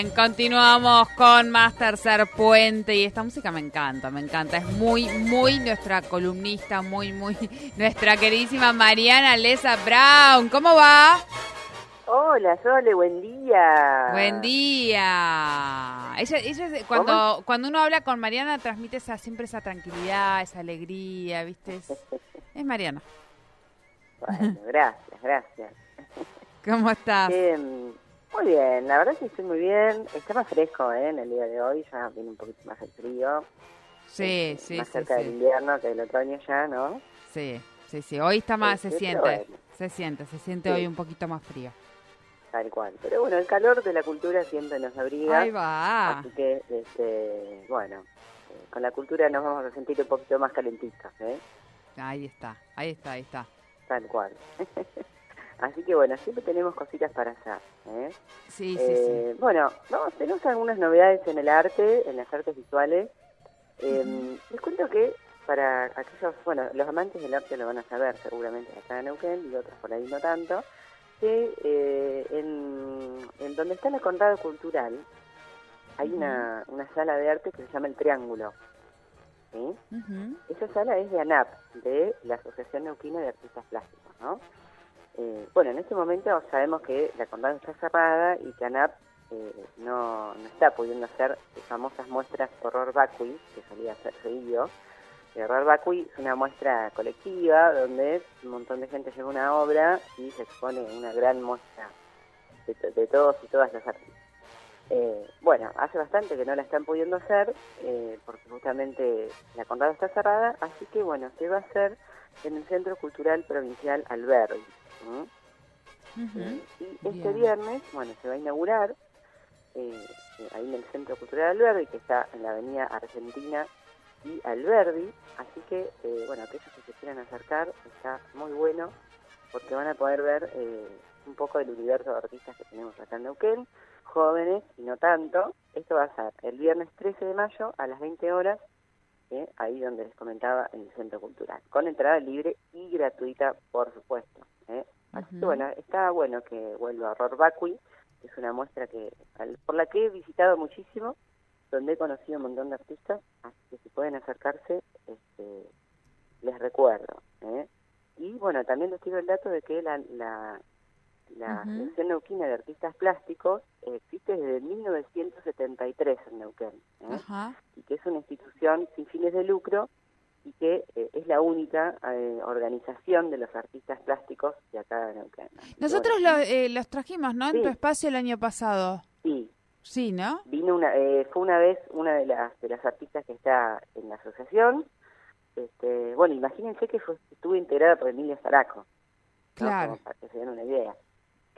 Bien, continuamos con más Tercer Puente y esta música me encanta, me encanta. Es muy, muy nuestra columnista, muy, muy nuestra queridísima Mariana Lesa Brown. ¿Cómo va? Hola, Sole, buen día. Buen día. Ella, ella cuando, cuando uno habla con Mariana transmite esa, siempre esa tranquilidad, esa alegría, ¿viste? Es, es Mariana. Bueno, gracias, gracias. ¿Cómo estás? Eh, muy bien, la verdad es que estoy muy bien. Está más fresco ¿eh? en el día de hoy, ya viene un poquito más el frío. Sí, Eh, sí, Más sí, cerca del invierno que del otoño ya, ¿no? Sí, sí, sí. Hoy está más, se Sí, siente, bueno. se siente, se siente hoy un poquito más frío. Tal cual. Pero bueno, el calor de la cultura siempre nos abriga. Ahí va. Así que, este, bueno, eh, con la cultura nos vamos a sentir un poquito más calentitos, ¿eh? Ahí está, ahí está, ahí está. Tal cual. Así que bueno, siempre tenemos cositas para hacer, ¿eh? Sí, sí, Eh, Bueno, vamos, tenemos algunas novedades en el arte, en las artes visuales. Eh, Les cuento que para aquellos, bueno, los amantes del arte lo van a saber seguramente acá en Neuquén y otros por ahí no tanto, que eh, en, en donde está la Conrado Cultural hay una, una sala de arte que se llama El Triángulo. ¿sí? sí. Esa sala es de ANAP, de la Asociación Neuquina de Artistas Plásticos, ¿no? Eh, bueno, en este momento sabemos que la Condado está cerrada y que ANAP eh, no, no está pudiendo hacer famosas muestras Horror Vacui, que solía hacer seguido. El Horror Vacui es una muestra colectiva donde un montón de gente lleva una obra y se expone una gran muestra de, to- de todos y todas las artistas. Eh, bueno, hace bastante que no la están pudiendo hacer eh, porque justamente la Condado está cerrada, así que bueno, se va a hacer en el Centro Cultural Provincial Alberdi. Eh, y este Bien. viernes, bueno, se va a inaugurar eh, eh, ahí en el Centro Cultural Alberdi, que está en la avenida Argentina y Alberdi, así que, eh, bueno, aquellos que se quieran acercar, está muy bueno, porque van a poder ver eh, un poco del universo de artistas que tenemos acá en Neuquén, jóvenes y no tanto. Esto va a ser el viernes 13 de mayo a las 20 horas, eh, ahí donde les comentaba, en el Centro Cultural, con entrada libre y gratuita, por supuesto. eh. Así que bueno, está bueno que vuelva Horror Vacui, que es una muestra que al- por la que he visitado muchísimo, donde he conocido un montón de artistas, así que si pueden acercarse, este, les recuerdo. ¿eh? Y bueno, también les tiro el dato de que la, la, la Ujú. Asociación Neuquina de Artistas Plásticos eh, existe desde 1973 en Neuquén, ¿eh? Ajá. y que es una institución sin fines de lucro y que eh, es la única eh, organización de los artistas plásticos de acá de Neuquén. Nosotros bueno, lo- eh, los trajimos, ¿no? En tu espacio el año pasado. Sí, Sí, ¿no? vino una, fue una vez una de las de las artistas que está en la asociación. Este, bueno, imagínense que fue, estuvo integrada por Emilia Zaraco, ¿no? Claro. Como para que se den una idea.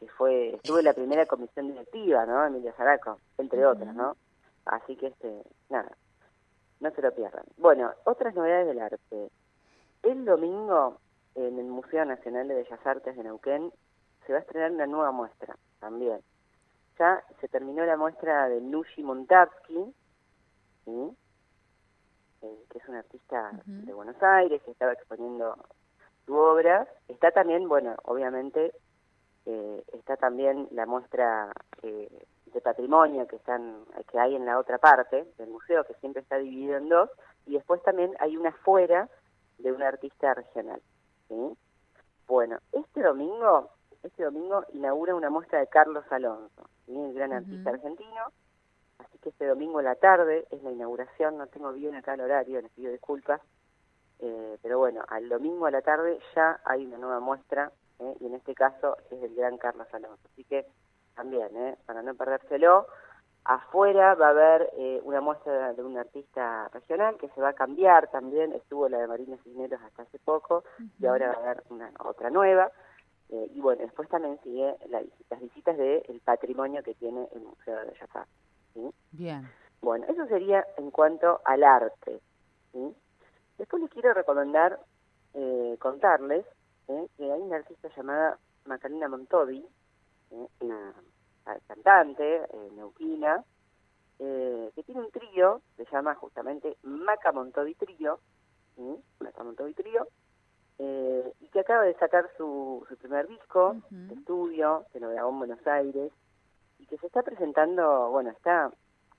Que fue, estuvo en la primera comisión directiva, ¿no? Emilia Zaraco, entre otras, ¿no? Así que, este, nada, no se lo pierdan. Bueno, otras novedades del arte. El domingo, en el Museo Nacional de Bellas Artes de Neuquén, se va a estrenar una nueva muestra, también. Ya se terminó la muestra de Nushi Montarsky, ¿sí? Eh, que es un artista de Buenos Aires, que estaba exponiendo su obra. Está también, bueno, obviamente, eh, está también la muestra eh, de patrimonio que están que hay en la otra parte del museo, que siempre está dividido en dos, y después también hay una fuera de un artista regional. ¿sí? Bueno, este domingo, este domingo inaugura una muestra de Carlos Alonso, ¿sí? el gran artista argentino. Así que este domingo a la tarde es la inauguración, no tengo bien acá el horario, les pido disculpas. Eh, pero bueno, al domingo a la tarde ya hay una nueva muestra, ¿eh? y en este caso es del gran Carlos Alonso. Así que también, ¿eh? para no perdérselo, Afuera va a haber eh, una muestra de un artista regional que se va a cambiar también, estuvo la de Marina Cisneros hasta hace poco y ahora va a haber una otra nueva. Eh, y bueno, después también sigue la, las visitas del patrimonio que tiene el Museo de Bellas Artes. ¿sí? Bien. Bueno, eso sería en cuanto al arte. ¿sí? Después les quiero recomendar, eh, contarles ¿eh? que hay una artista llamada Macarena Montovi, ¿eh? una cantante eh, neuquina, eh, que tiene un trío, se llama justamente Maca Montovi Trío. Maca Montovi Trío, eh, y que acaba de sacar su, su primer disco de Ujú. estudio, que lo grabó en Buenos Aires, y que se está presentando, bueno, está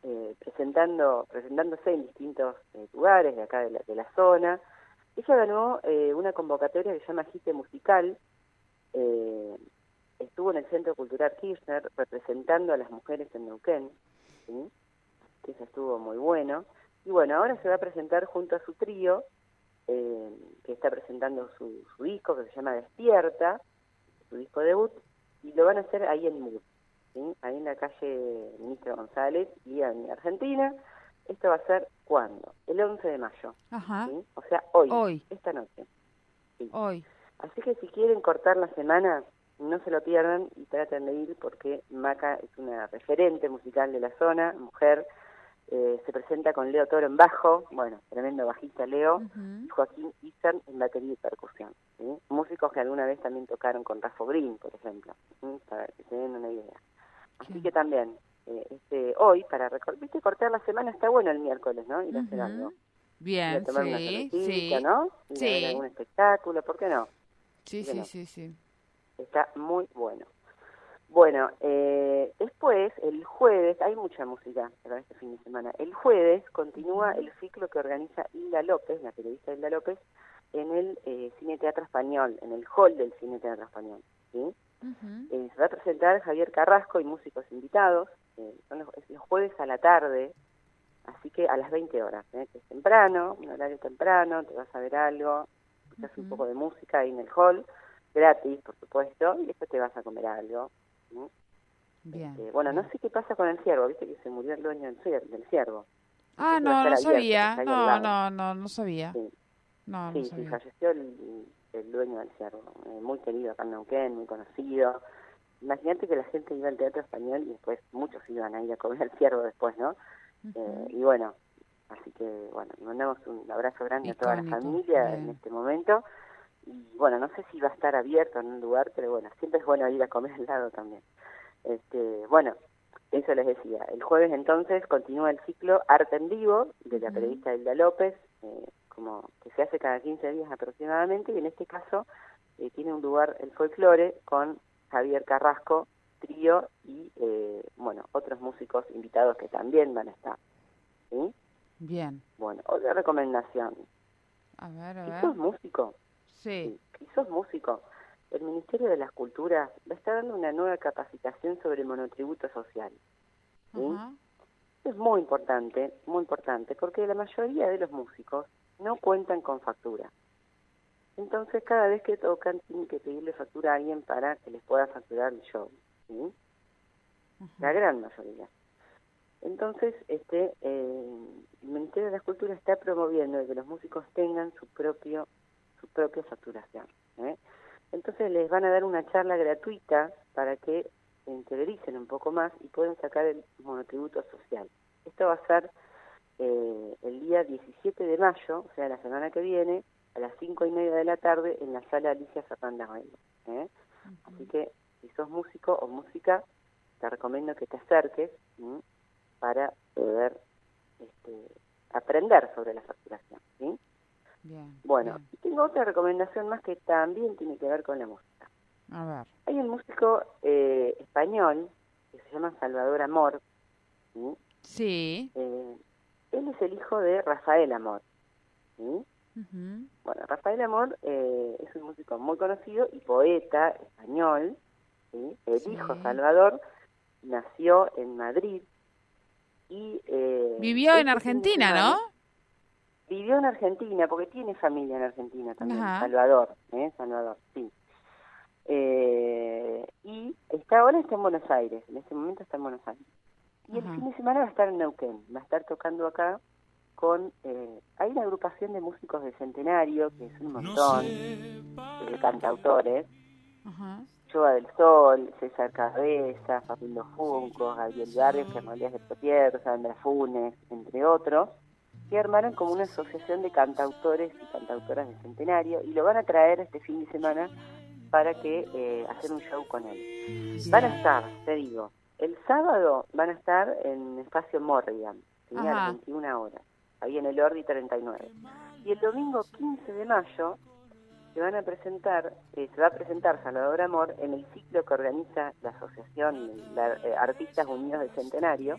eh, presentando presentándose en distintos eh, lugares de acá de la, de la zona. Ella ganó eh, una convocatoria que se llama Gite Musical, eh, estuvo en el Centro Cultural Kirchner representando a las mujeres en Neuquén, que eso estuvo muy bueno. Y bueno, ahora se va a presentar junto a su trío, eh, que está presentando su, disco, que se llama Despierta, su disco debut, y lo van a hacer ahí en MUD, ¿sí? ahí en la calle Ministro González y en Argentina. Esto va a ser cuándo? El 11 de mayo, Ajá. ¿sí? o sea, hoy, Hoy. esta noche. Hoy. Así que si quieren cortar la semana, no se lo pierdan y traten de ir porque Maca es una referente musical de la zona, mujer, eh, se presenta con Leo Toro en bajo, bueno, tremendo bajista Leo, y Joaquín Isan en batería y percusión. ¿sí? Músicos que alguna vez también tocaron con Rafa Green, por ejemplo, ¿sí? para que se den una idea. Así Sí. que también, eh, este hoy, para recordar, viste, cortar la semana está bueno el miércoles, ¿no? Ir a hacer algo. Ir Bien, a tomar una sí, cervecita, sí. ¿no? Ir a Sí. ver algún espectáculo, ¿por qué no? Sí, sí, sí, sí. Está muy bueno. Bueno, eh, después, el jueves, hay mucha música para este fin de semana. El jueves continúa el ciclo que organiza Hilda López, la periodista Hilda López, en el eh, Cine Teatro Español, en el hall del Cine Teatro Español. ¿sí? Eh, se va a presentar Javier Carrasco y músicos invitados. Eh, son los, es los jueves a la tarde, así que a las 20 horas, ¿eh? que es temprano, un horario temprano, te vas a ver algo, escuchas un poco de música ahí en el hall, gratis, por supuesto, y después te vas a comer algo. ¿sí? Bien. Eh, bueno, no sé qué pasa con el ciervo, viste que se murió el dueño del, cier- del ciervo. Ah, no, no abierto, sabía. No, no, no, no sabía. Sí, No, no sí, sí, sabía. falleció el, el dueño del ciervo, eh, muy querido acá en Neuquén, muy conocido. Imagínate que la gente iba al teatro español y después muchos iban a ir a comer al ciervo después, ¿no? Eh, y bueno, así que bueno, le mandamos un abrazo grande a toda la familia en este momento. Y bueno, no sé si va a estar abierto en un lugar, pero bueno, siempre es bueno ir a comer al lado también. Este, bueno, eso les decía. El jueves entonces continúa el ciclo Arte en Vivo de la Ujú. periodista Hilda López, eh, como que se hace cada 15 días aproximadamente, y en este caso eh, tiene un lugar el folclore con Javier Carrasco, trío y, eh, bueno, otros músicos invitados que también van a estar. ¿sí? Bien. Bueno, otra recomendación. A ver, a ver. sos músico, Sí. si sos músico, el Ministerio de las Culturas va a estar dando una nueva capacitación sobre monotributo social. ¿sí? Es muy importante, muy importante, porque la mayoría de los músicos no cuentan con factura. Entonces, cada vez que tocan, tienen que pedirle factura a alguien para que les pueda facturar el show. ¿sí? La gran mayoría. Entonces, este, eh, el Ministerio de la Cultura está promoviendo que los músicos tengan su propio, su propia facturación. ¿eh? Entonces les van a dar una charla gratuita para que se interioricen un poco más y puedan sacar el monotributo social. Esto va a ser eh, el día 17 de mayo, o sea, la semana que viene, a las 5 y media de la tarde, en la sala Alicia Fernández. ¿eh? Así que si sos músico o música, te recomiendo que te acerques ¿sí? para poder este, aprender sobre la facturación. ¿sí? Bien. Bueno, bien. y tengo otra recomendación más que también tiene que ver con la música. A ver. Hay un músico eh, español que se llama Salvador Amor. ¿sí? Sí. Eh, él es el hijo de Rafael Amor. ¿sí? Bueno, Rafael Amor eh, es un músico muy conocido y poeta español. ¿sí? El Sí. hijo Salvador nació en Madrid y... eh, Vivió en Argentina, ¿no? Vivió en Argentina, porque tiene familia en Argentina también, Ajá. Salvador, ¿eh? Salvador, sí. Eh, y está ahora está en Buenos Aires, en este momento está en Buenos Aires. Y el fin de semana va a estar en Neuquén, va a estar tocando acá con... eh, hay una agrupación de músicos del Centenario, que es un montón, de cantautores, Ajá. Joa del Sol, César Cabeza, Facundo Junco, Gabriel Barrios, Germolías de Potier, Sandra Funes, entre otros, que armaron como una asociación de cantautores y cantautoras del Centenario y lo van a traer este fin de semana para que eh, hacer un show con él. Van a estar, te digo, el sábado van a estar en Espacio Morrigan, ¿sí? a Ajá. las 21 horas, ahí en el Ordi 39. Y el domingo 15 de mayo se van a presentar, eh, se va a presentar Salvador Amor en el ciclo que organiza la Asociación de eh, Artistas Unidos del Centenario.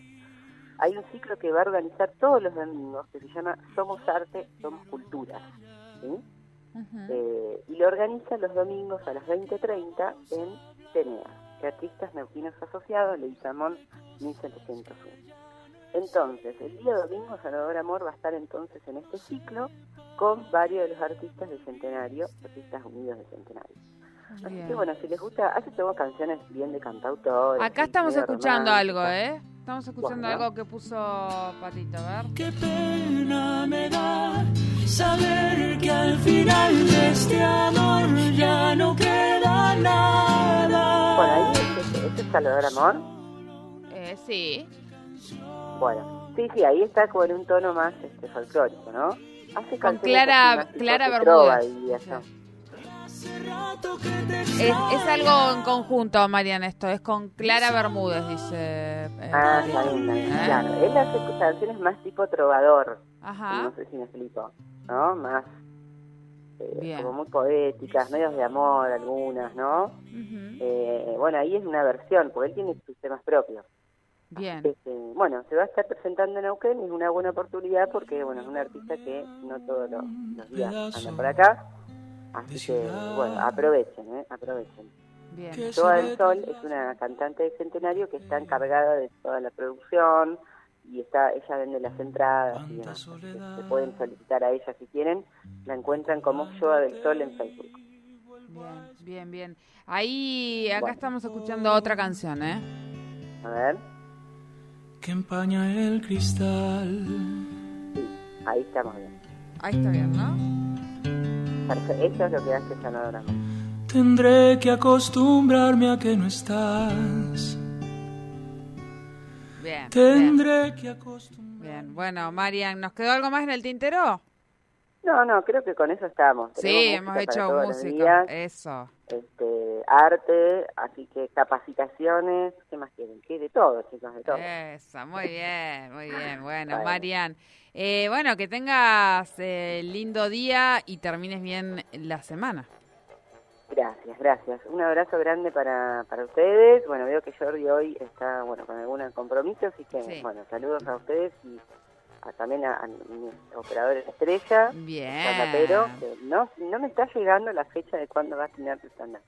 Hay un ciclo que va a organizar todos los domingos que se llama Somos Arte, Somos Cultura. Eh, y lo organiza los domingos a las 20.30 en TENEA, que Artistas Neuquinos Asociados, Leguizamón 1701. Entonces, el día domingo Salvador Amor va a estar entonces en este ciclo con varios de los artistas del Centenario, Artistas Unidos del Centenario. Así Bien. que bueno, si les gusta, hace tengo canciones bien de cantautores. Acá estamos escuchando algo. ¿eh? Estamos escuchando Bueno. algo que puso Patito, a ver. Qué pena me da saber que al final de este amor ya no queda nada. Bueno, ahí este, este es Salvador Amor. Eh, sí. Bueno, sí, sí, ahí está como en un tono más este, folclórico, ¿no? Hace Con Clara- Clara Bermúdez. y eso. Es, es algo en conjunto, Marian, esto. Es con Clara Bermúdez, dice. eh, Ah, ¿Eh? claro. Él hace canciones más tipo trovador, Ajá. no sé si me explico, ¿no? Más eh, como muy poéticas, medios de amor algunas, ¿no? Eh, bueno, ahí es una versión, porque él tiene sus temas propios. Bien. Este, bueno, se va a estar presentando en Neuquén y es una buena oportunidad porque, bueno, es un artista que no todos los, los días anda por acá. Así que, bueno, aprovechen, ¿eh? Aprovechen. Bien. Joa del Sol es una cantante de Centenario que está encargada de toda la producción y está ella vende las entradas y demás. Se pueden solicitar a ella si quieren. La encuentran como Joa del Sol en Facebook. Bien, bien, bien. Ahí, acá Bueno. estamos escuchando otra canción, ¿eh? A ver, que empaña el cristal. ahí estamos bien. Ahí está bien, ¿no? Perfecto. Eso es lo que hace Salvador Amor. Tendré que acostumbrarme a que no estás. Bien. Bien. Tendré que acostumbrarme. Bien. Bueno, Marian, ¿nos quedó algo más en el tintero? No, no, creo que con eso estamos. Sí, hemos hecho música. Eso. este, arte, así que capacitaciones, ¿qué más quieren? ¿Qué? De todo, chicos, de todo. Eso, muy bien, muy bien. Bueno, Bueno. Marian, eh, bueno, que tengas eh, lindo día y termines bien la semana. Gracias, gracias. Un abrazo grande para, para ustedes. Bueno, veo que Jordi hoy está, bueno, con algún compromiso, así que, Sí. bueno, saludos a ustedes y a- también a, a mis operadores estrella, Bien. que no, no me está llegando la fecha de cuándo va a tener tu stand-up.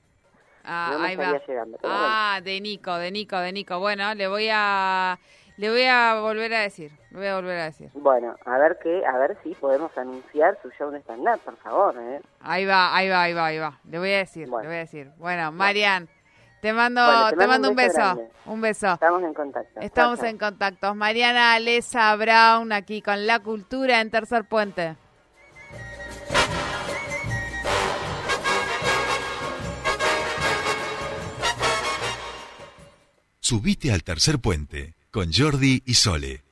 Ah, no me ahí va. llegando, pero Ah, de Nico, de Nico, de Nico. Bueno, le voy a le voy a volver a decir. Le voy a volver a decir. Bueno, a ver qué, a ver si podemos anunciar su show de stand-up, por favor, ¿eh? Ahí va, ahí va, ahí va, ahí va. Le voy a decir, Bueno. le voy a decir. Bueno, Marian, te mando Bueno, te, mando un beso. Un beso. Estamos en contacto. Estamos Chao, chao. en contacto. Mariana Alesa Brown aquí con La Cultura en Tercer Puente. Subite al tercer puente con Jordi y Sole.